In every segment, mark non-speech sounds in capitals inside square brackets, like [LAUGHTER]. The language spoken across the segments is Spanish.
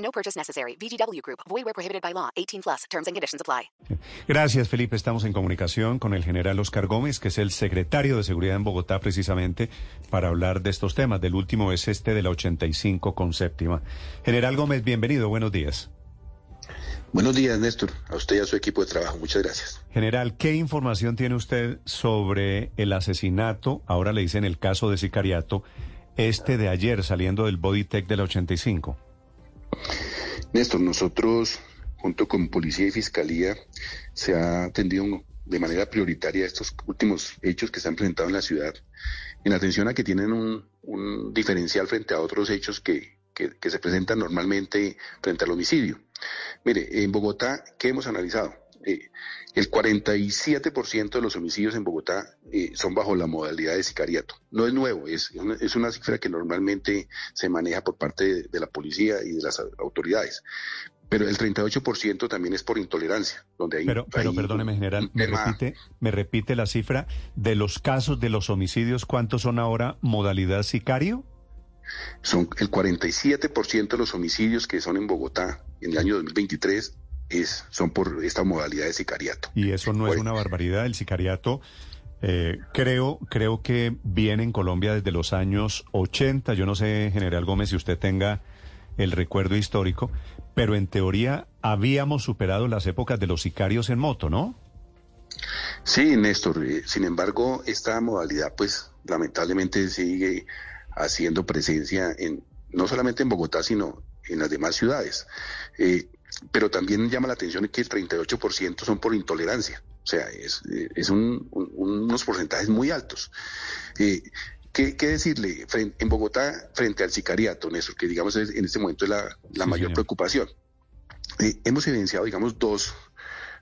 No purchase necessary. VGW Group. Void where prohibited by law. 18 plus. Terms and conditions apply. Gracias, Felipe. Estamos en comunicación con el general Oscar Gómez, que es el secretario de Seguridad en Bogotá, precisamente para hablar de estos temas. Del último es este de la 85 con séptima. General Gómez, bienvenido. Buenos días. Buenos días, Néstor. A usted y a su equipo de trabajo. Muchas gracias. General, ¿qué información tiene usted sobre el asesinato, ahora le dicen el caso de sicariato, este de ayer saliendo del Bodytech de la 85? Néstor, nosotros, junto con Policía y Fiscalía, se ha atendido de manera prioritaria estos últimos hechos que se han presentado en la ciudad, en atención a que tienen un, diferencial frente a otros hechos que, que se presentan normalmente frente al homicidio. Mire, en Bogotá, ¿qué hemos analizado? Eh, el 47% de los homicidios en Bogotá eh, son bajo la modalidad de sicariato. No es nuevo, es una, es una cifra que normalmente se maneja por parte de, de la policía y de las autoridades. Pero el 38% también es por intolerancia, donde hay... Pero, pero hay perdóneme, general, me repite, me repite la cifra de los casos de los homicidios, ¿cuántos son ahora modalidad sicario? Son el 47% de los homicidios que son en Bogotá en el año 2023 es, son por esta modalidad de sicariato. Y eso no es una barbaridad. El sicariato, eh, creo, creo que viene en Colombia desde los años 80. Yo no sé, General Gómez, si usted tenga el recuerdo histórico, pero en teoría habíamos superado las épocas de los sicarios en moto, ¿no? Sí, Néstor. eh, sin embargo, esta modalidad, pues, lamentablemente sigue haciendo presencia en no solamente en Bogotá, sino en las demás ciudades. Eh, pero también llama la atención que el 38% son por intolerancia. O sea, es, es un- un- unos porcentajes muy altos. Eh, ¿qué, qué decirle en Bogotá frente al sicariato, Néstor, que digamos es- en este momento es la, la Sí, mayor señor. preocupación? Eh, hemos evidenciado, digamos, dos,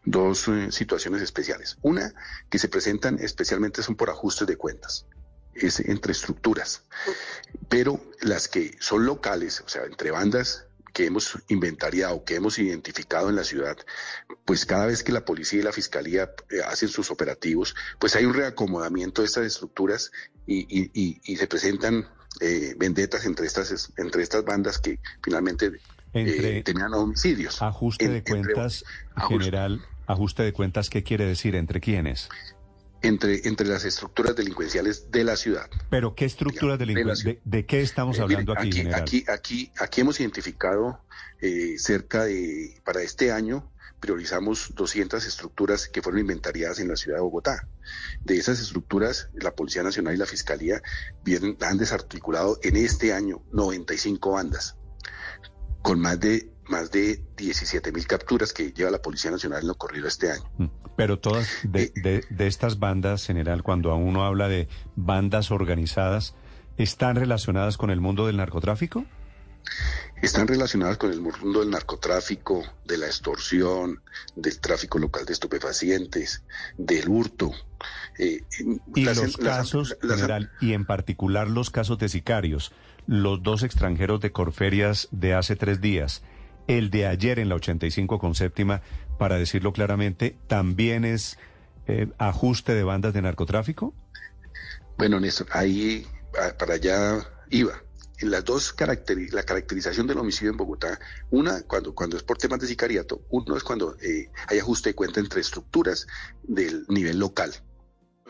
dos eh, situaciones especiales. Una, que se presentan especialmente son por ajustes de cuentas, es entre estructuras. Pero las que son locales, o sea, entre bandas que hemos inventariado, que hemos identificado en la ciudad, pues cada vez que la policía y la fiscalía eh, hacen sus operativos, pues hay un reacomodamiento de estas estructuras y, y- y- y se presentan eh, vendetas entre estas, entre estas bandas que finalmente eh, tenían homicidios. ajuste En- de entre- cuentas, ajuste. general, ajuste de cuentas, ¿qué quiere decir? ¿Entre quiénes? Entre, entre las estructuras delincuenciales de la ciudad. Pero ¿qué estructuras de la delincuentes? ciudad. ¿De, de qué estamos Eh, hablando aquí, general? Aquí, aquí, aquí hemos identificado eh, cerca de, para este año, priorizamos 200 estructuras que fueron inventariadas en la ciudad de Bogotá. De esas estructuras, la Policía Nacional y la Fiscalía vienen, han desarticulado en este año 95 bandas, con más de más de 17 mil capturas que lleva la Policía Nacional en lo corrido este año. Mm, Pero todas de, Eh, de- de estas bandas, general, cuando uno habla de bandas organizadas, ¿están relacionadas con el mundo del narcotráfico? están relacionadas con el mundo del narcotráfico, de la extorsión, del tráfico local de estupefacientes, del hurto. Eh, Y las- los las- casos, las- general, y en particular los casos de sicarios, los dos extranjeros de Corferias de hace tres días, el de ayer en la 85 con séptima, para decirlo claramente, ¿también es eh, ajuste de bandas de narcotráfico? Bueno, Néstor, ahí a- para allá iba. En las dos la caracterización del homicidio en Bogotá, una cuando, cuando es por temas de sicariato, uno es cuando eh, hay ajuste de cuenta entre estructuras del nivel local,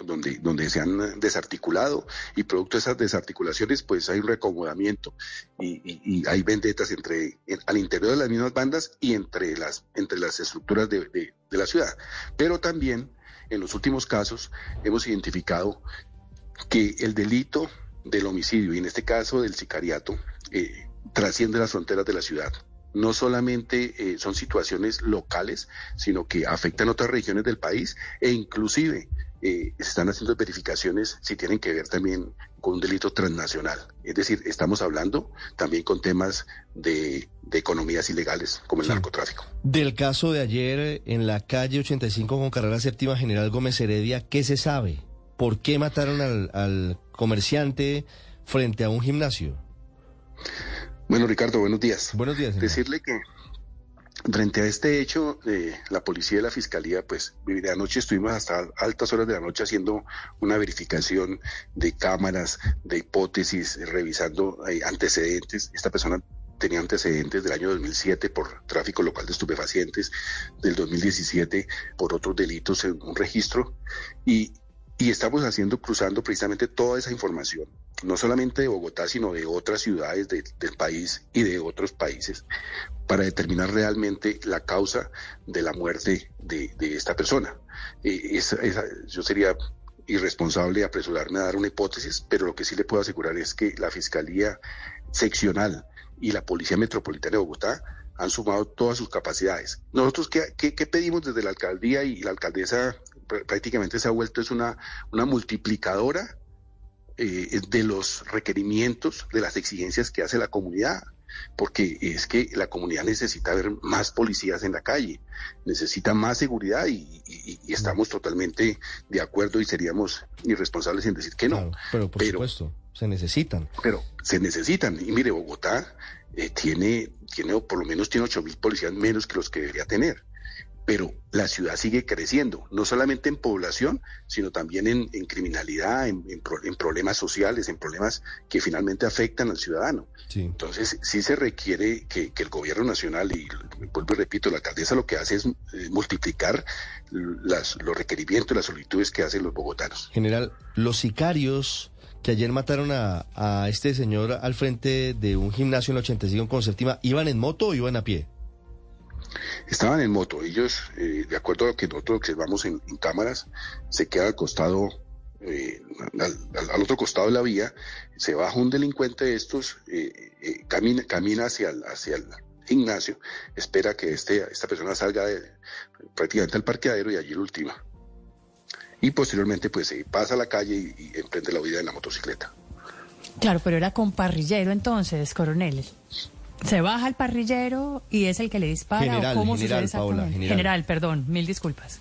donde, donde se han desarticulado y producto de esas desarticulaciones, pues hay un reacomodamiento y, hay vendetas entre en- al interior de las mismas bandas y entre las, entre las estructuras de, de- de la ciudad. Pero también en los últimos casos hemos identificado que el delito del homicidio, y en este caso del sicariato, eh, trasciende las fronteras de la ciudad. No solamente eh, son situaciones locales, sino que afectan otras regiones del país e inclusive eh, se están haciendo verificaciones si tienen que ver también con un delito transnacional. Es decir, estamos hablando también con temas de, de economías ilegales como el Sí. narcotráfico. Del caso de ayer en la calle 85 con carrera séptima General Gómez Heredia, ¿qué se sabe? ¿Por qué mataron al, al comerciante frente a un gimnasio? Bueno, Ricardo, buenos días. Buenos días. señor. Decirle que frente a este hecho, eh, la policía y la fiscalía, pues de anoche estuvimos hasta altas horas de la noche haciendo una verificación de cámaras, de hipótesis, revisando eh, antecedentes. Esta persona tenía antecedentes del año 2007 por tráfico local de estupefacientes, del 2017 por otros delitos en un registro y, y estamos haciendo, cruzando precisamente toda esa información, no solamente de Bogotá, sino de otras ciudades de- del país y de otros países, para determinar realmente la causa de la muerte de, de esta persona. Eh, esa- yo sería irresponsable apresurarme a dar una hipótesis, pero lo que sí le puedo asegurar es que la Fiscalía Seccional y la Policía Metropolitana de Bogotá han sumado todas sus capacidades. Nosotros, ¿qué, qué, qué pedimos desde la alcaldía? Y la alcaldesa prácticamente se ha vuelto es una, una multiplicadora eh, de los requerimientos, de las exigencias que hace la comunidad, porque es que la comunidad necesita ver más policías en la calle, necesita más seguridad y, y- y estamos totalmente de acuerdo y seríamos irresponsables en decir que no. Claro, pero por pero- supuesto, se necesitan. Pero se necesitan. Y mire, Bogotá eh, tiene, tiene, o por lo menos tiene 8 mil policías menos que los que debería tener. Pero la ciudad sigue creciendo, no solamente en población, sino también en, en criminalidad, en, en pro- en problemas sociales, en problemas que finalmente afectan al ciudadano. Sí. Entonces, sí se requiere que, que el gobierno nacional, y vuelvo y repito, la alcaldesa lo que hace es eh, multiplicar las- los requerimientos, las solicitudes que hacen los bogotanos. General, los sicarios que ayer mataron a, a este señor al frente de un gimnasio en la 85 con séptima, ¿iban en moto o iban a pie? Estaban en moto. Ellos, eh, de acuerdo a lo que nosotros observamos en, cámaras, se queda al costado, eh, al, otro costado de la vía, se baja un delincuente de estos, eh, eh, camina, camina hacia el, hacia el gimnasio, espera que este, esta persona salga de, prácticamente al parqueadero y allí lo ultima. Y posteriormente, pues, se pasa a la calle y, y emprende la huida en la motocicleta. Claro, pero era con parrillero entonces, coronel. Se baja el parrillero y es el que le dispara General, o cómo general, sucede Paola, exactamente? general. perdón, mil disculpas.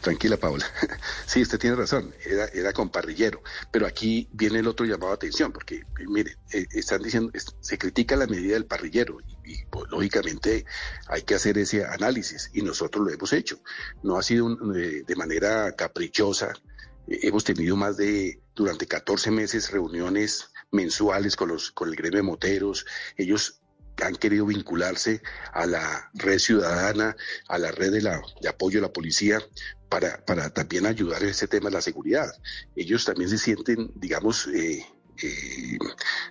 Tranquila, Paula. [LAUGHS] Sí, usted tiene razón, era, era con parrillero. Pero aquí viene el otro llamado a atención, porque, eh, mire, eh, están diciendo, es- se critica la medida del parrillero y, y, pues, lógicamente hay que hacer ese análisis y nosotros lo hemos hecho. No ha sido un- eh, de manera caprichosa. Eh, hemos tenido más de, durante 14 meses, reuniones mensuales con, los, con el gremio de moteros. Ellos han querido vincularse a la red ciudadana, a la red de, la, de apoyo a la policía, para, también ayudar en ese tema de la seguridad. Ellos también se sienten, digamos, eh, eh,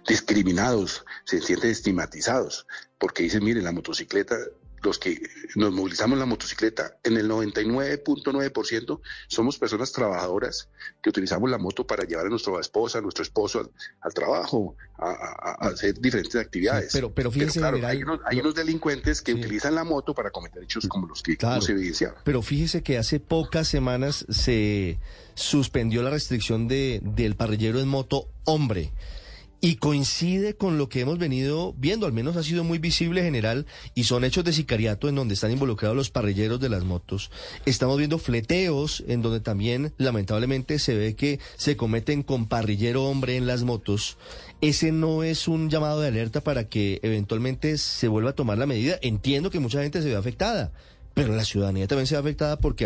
discriminados, se sienten estigmatizados, porque dicen, miren, la motocicleta, los que nos movilizamos en la motocicleta, en el 99.9% somos personas trabajadoras que utilizamos la moto para llevar a nuestra esposa, a nuestro esposo al, al trabajo, a, a- a hacer diferentes actividades. Sí, pero- pero fíjese, claro, general, hay, unos, hay unos delincuentes que Sí. utilizan la moto para cometer hechos como los que Claro. hemos evidenciado. Pero fíjese que hace pocas semanas se suspendió la restricción de, del parrillero en moto hombre. Y coincide con lo que hemos venido viendo, al menos ha sido muy visible general, y son hechos de sicariato en donde están involucrados los parrilleros de las motos. Estamos viendo fleteos en donde también lamentablemente se ve que se cometen con parrillero hombre en las motos. Ese no es un llamado de alerta para que eventualmente se vuelva a tomar la medida. Entiendo que mucha gente se ve afectada, pero la ciudadanía también se ve afectada porque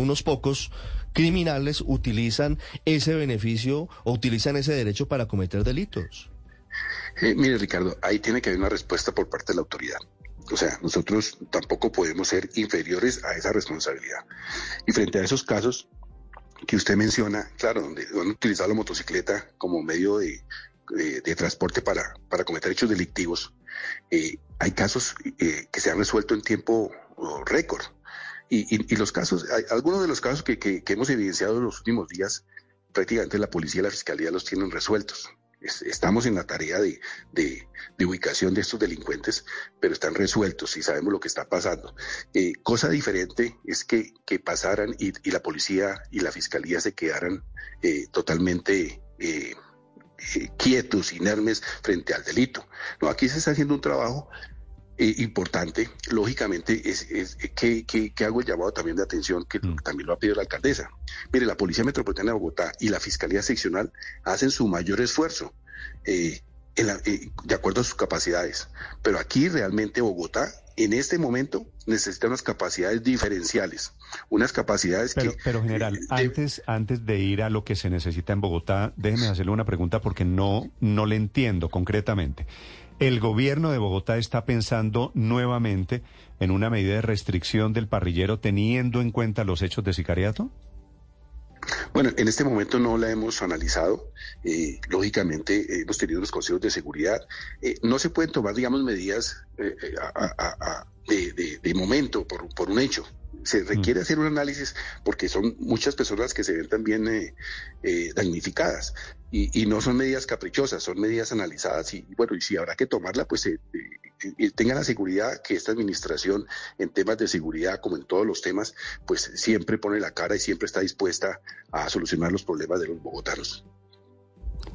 Unos pocos criminales utilizan ese beneficio o utilizan ese derecho para cometer delitos. Eh, mire, Ricardo, ahí tiene que haber una respuesta por parte de la autoridad. O sea, nosotros tampoco podemos ser inferiores a esa responsabilidad. Y frente a esos casos, que usted menciona, claro, donde han utilizado la motocicleta como medio de, transporte para, para cometer hechos delictivos, eh, hay casos eh, que se han resuelto en tiempo récord. Y, y- los casos, hay, algunos de los casos que, que- hemos evidenciado en los últimos días, prácticamente la policía y la fiscalía los tienen resueltos. Es- Estamos en la tarea de, ubicación de estos delincuentes, pero están resueltos y sabemos lo que está pasando. Eh, cosa diferente es que, pasaran y, y la policía y la fiscalía se quedaran eh, totalmente eh, quietos, inermes frente al delito. No, aquí se está haciendo un trabajo eh, importante, lógicamente, es, es que, que- que hago el llamado también de atención, que también lo ha pedido la alcaldesa. Mire, la Policía Metropolitana de Bogotá y la Fiscalía Seccional hacen su mayor esfuerzo eh, en la- eh, de acuerdo a sus capacidades, pero aquí realmente Bogotá, en este momento, necesita unas capacidades diferenciales, unas capacidades Pero, que... pero general, antes, antes de ir a lo que se necesita en Bogotá, déjeme hacerle una pregunta porque no, no le entiendo concretamente. ¿El gobierno de Bogotá está pensando nuevamente en una medida de restricción del parrillero teniendo en cuenta los hechos de sicariato? Bueno, en este momento no la hemos analizado. Eh, lógicamente, eh, hemos tenido los consejos de seguridad. Eh, no se pueden tomar, digamos, medidas a- de, de- de momento por, por un hecho. Se requiere hacer un análisis porque son muchas personas que se ven también eh, eh, damnificadas y, y no son medidas caprichosas, son medidas analizadas y bueno, y si habrá que tomarla, pues eh, eh, eh, tengan la seguridad que esta administración en temas de seguridad, como en todos los temas, pues siempre pone la cara y siempre está dispuesta a solucionar los problemas de los bogotanos.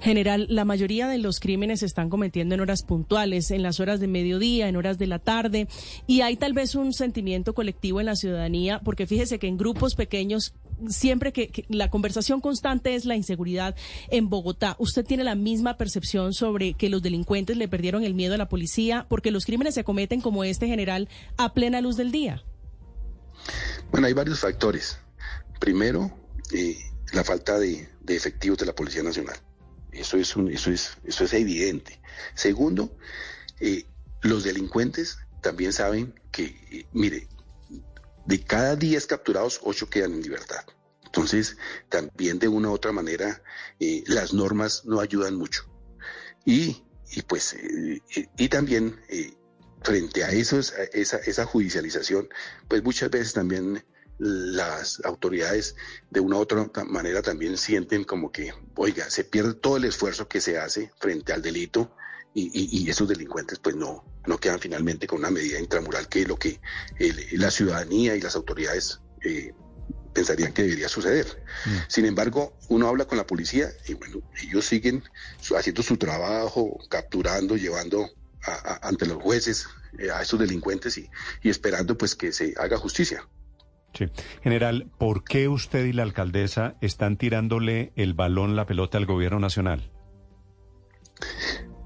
General, la mayoría de los crímenes se están cometiendo en horas puntuales, en las horas de mediodía, en horas de la tarde, y hay tal vez un sentimiento colectivo en la ciudadanía, porque fíjese que en grupos pequeños siempre que, la conversación constante es la inseguridad en Bogotá. ¿Usted tiene la misma percepción sobre que los delincuentes le perdieron el miedo a la policía porque los crímenes se cometen como este general a plena luz del día? Bueno, hay varios factores. Primero, eh, la falta de efectivos de la Policía Nacional. Eso es, un, eso es, eso es evidente. Segundo, eh, los delincuentes también saben que, eh, mire, de cada 10 capturados, 8 quedan en libertad. Entonces, también de una u otra manera, eh, las normas no ayudan mucho. Y, y pues, y también frente a, esos, a esa, esa judicialización, pues muchas veces también las autoridades de una u otra manera también sienten como que, oiga, se pierde todo el esfuerzo que se hace frente al delito y, y- y esos delincuentes pues no, no quedan finalmente con una medida intramural que es lo que el- la ciudadanía y las autoridades eh, pensarían que debería suceder. Sin embargo, uno habla con la policía y bueno, ellos siguen haciendo su trabajo, capturando, llevando a- a- ante los jueces eh, a estos delincuentes y, y esperando pues que se haga justicia. Sí. General, ¿por qué usted y la alcaldesa están tirándole el balón, la pelota al gobierno nacional?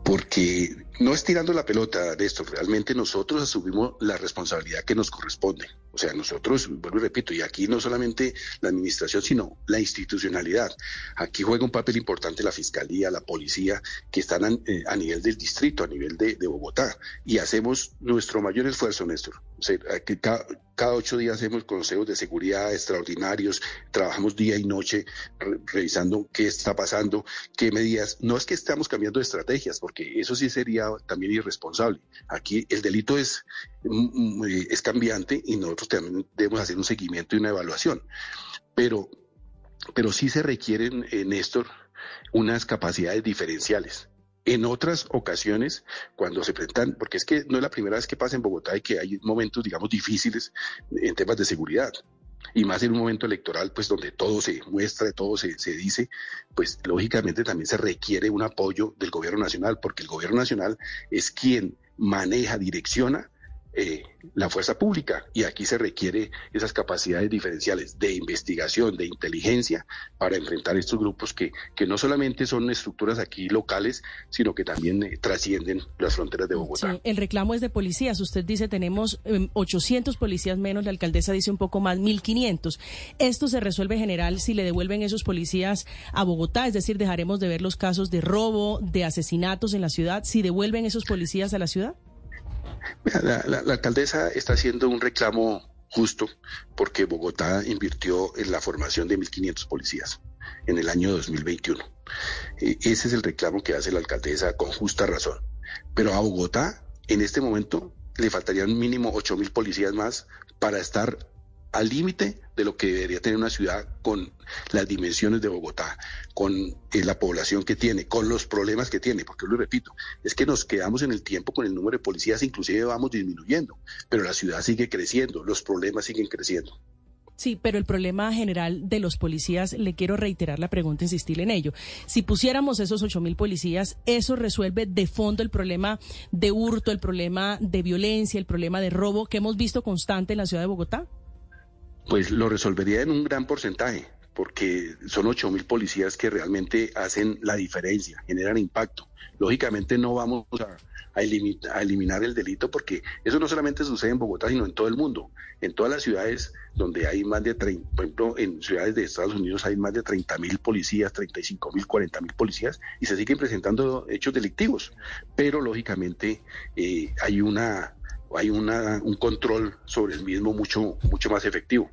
Porque no es tirando la pelota, Néstor, realmente nosotros asumimos la responsabilidad que nos corresponde. O sea, nosotros, vuelvo y repito, y aquí no solamente la administración, sino la institucionalidad. Aquí juega un papel importante la fiscalía, la policía, que están a, eh, a nivel del distrito, a nivel de, Bogotá. Y hacemos nuestro mayor esfuerzo, Néstor. O sea, que cada, ocho días hacemos consejos de seguridad extraordinarios, trabajamos día y noche re- revisando qué está pasando, qué medidas. No es que estamos cambiando estrategias, porque eso sí sería también irresponsable. Aquí el delito es, es cambiante y nosotros también debemos hacer un seguimiento y una evaluación. Pero, pero sí se requieren, eh, Néstor, unas capacidades diferenciales. En otras ocasiones, cuando se presentan, porque es que no es la primera vez que pasa en Bogotá y que hay momentos, digamos, difíciles en temas de seguridad, y más en un momento electoral, pues donde todo se muestra, todo se, se dice, pues lógicamente también se requiere un apoyo del gobierno nacional, porque el gobierno nacional es quien maneja, direcciona eh, la fuerza pública y aquí se requiere esas capacidades diferenciales de investigación, de inteligencia para enfrentar estos grupos que, que no solamente son estructuras aquí locales, sino que también eh, trascienden las fronteras de Bogotá. El reclamo es de policías. Usted dice tenemos eh, 800 policías menos, la alcaldesa dice un poco más, 1500. Esto se resuelve general si le devuelven esos policías a Bogotá, es decir, dejaremos de ver los casos de robo, de asesinatos en la ciudad, si devuelven esos policías a la ciudad. La, la- alcaldesa está haciendo un reclamo justo porque Bogotá invirtió en la formación de 1.500 policías en el año 2021. Eh, ese es el reclamo que hace la alcaldesa con justa razón. Pero a Bogotá, en este momento, le faltarían mínimo 8.000 policías más para estar al límite de lo que debería tener una ciudad con las dimensiones de Bogotá, con eh, la población que tiene, con los problemas que tiene, porque lo repito, es que nos quedamos en el tiempo con el número de policías, inclusive vamos disminuyendo, pero la ciudad sigue creciendo, los problemas siguen creciendo. Sí, pero el problema general de los policías, le quiero reiterar la pregunta, insistir en ello. Si pusiéramos esos ocho mil policías, ¿eso resuelve de fondo el problema de hurto, el problema de violencia, el problema de robo que hemos visto constante en la ciudad de Bogotá? Pues lo resolvería en un gran porcentaje, porque son ocho mil policías que realmente hacen la diferencia, generan impacto. Lógicamente no vamos a, eliminar el delito porque eso no solamente sucede en Bogotá, sino en todo el mundo. En todas las ciudades donde hay más de 30, por ejemplo, en ciudades de Estados Unidos hay más de 30 mil policías, 35 mil, 40 mil policías y se siguen presentando hechos delictivos. Pero lógicamente eh, hay una hay una, un control sobre el mismo mucho, mucho más efectivo.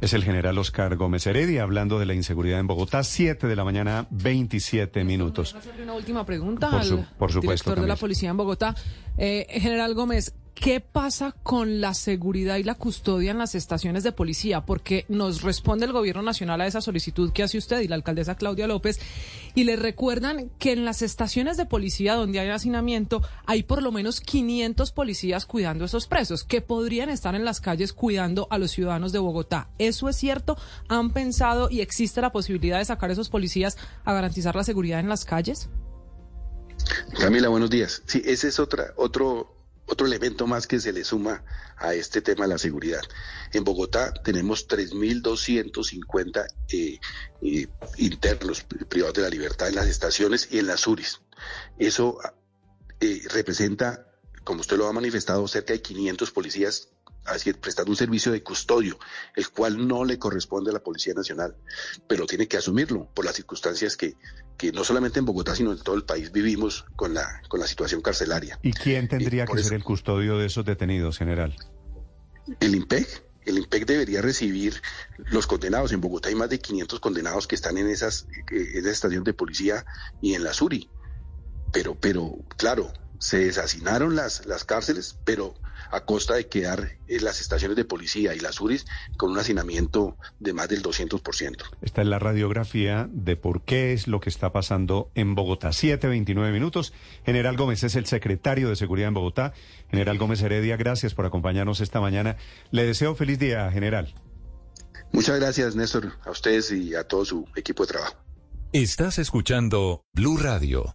Es el general Oscar Gómez Heredia hablando de la inseguridad en Bogotá, 7 de la mañana, 27 minutos. hacerle una última pregunta por al por supuesto, director de la policía en Bogotá. Eh, general Gómez, ¿Qué pasa con la seguridad y la custodia en las estaciones de policía? Porque nos responde el Gobierno Nacional a esa solicitud que hace usted y la alcaldesa Claudia López y le recuerdan que en las estaciones de policía donde hay hacinamiento hay por lo menos 500 policías cuidando a esos presos que podrían estar en las calles cuidando a los ciudadanos de Bogotá. ¿Eso es cierto? ¿Han pensado y existe la posibilidad de sacar a esos policías a garantizar la seguridad en las calles? Camila, buenos días. Sí, ese es otro otro elemento más que se le suma a este tema de la seguridad. En Bogotá tenemos 3.250 eh, eh, internos privados de la libertad en las estaciones y en las URIs. Eso eh, representa, como usted lo ha manifestado, cerca de 500 policías así, prestando un servicio de custodio, el cual no le corresponde a la Policía Nacional, pero tiene que asumirlo por las circunstancias que, que no solamente en Bogotá, sino en todo el país vivimos con la, con la situación carcelaria. ¿Y quién tendría que ser el custodio de esos detenidos, general? El IMPEC. El IMPEC debería recibir los condenados. En Bogotá hay más de 500 condenados que están en esas, eh, en esa estación de policía y en la SURI. Pero, pero, claro, se desasinaron las, las cárceles, pero a costa de quedar en las estaciones de policía y las URIs con un hacinamiento de más del 200%. Esta es la radiografía de por qué es lo que está pasando en Bogotá. 7.29 minutos. General Gómez es el secretario de Seguridad en Bogotá. General Gómez Heredia, gracias por acompañarnos esta mañana. Le deseo feliz día, general. Muchas gracias, Néstor, a ustedes y a todo su equipo de trabajo. Estás escuchando Blue Radio.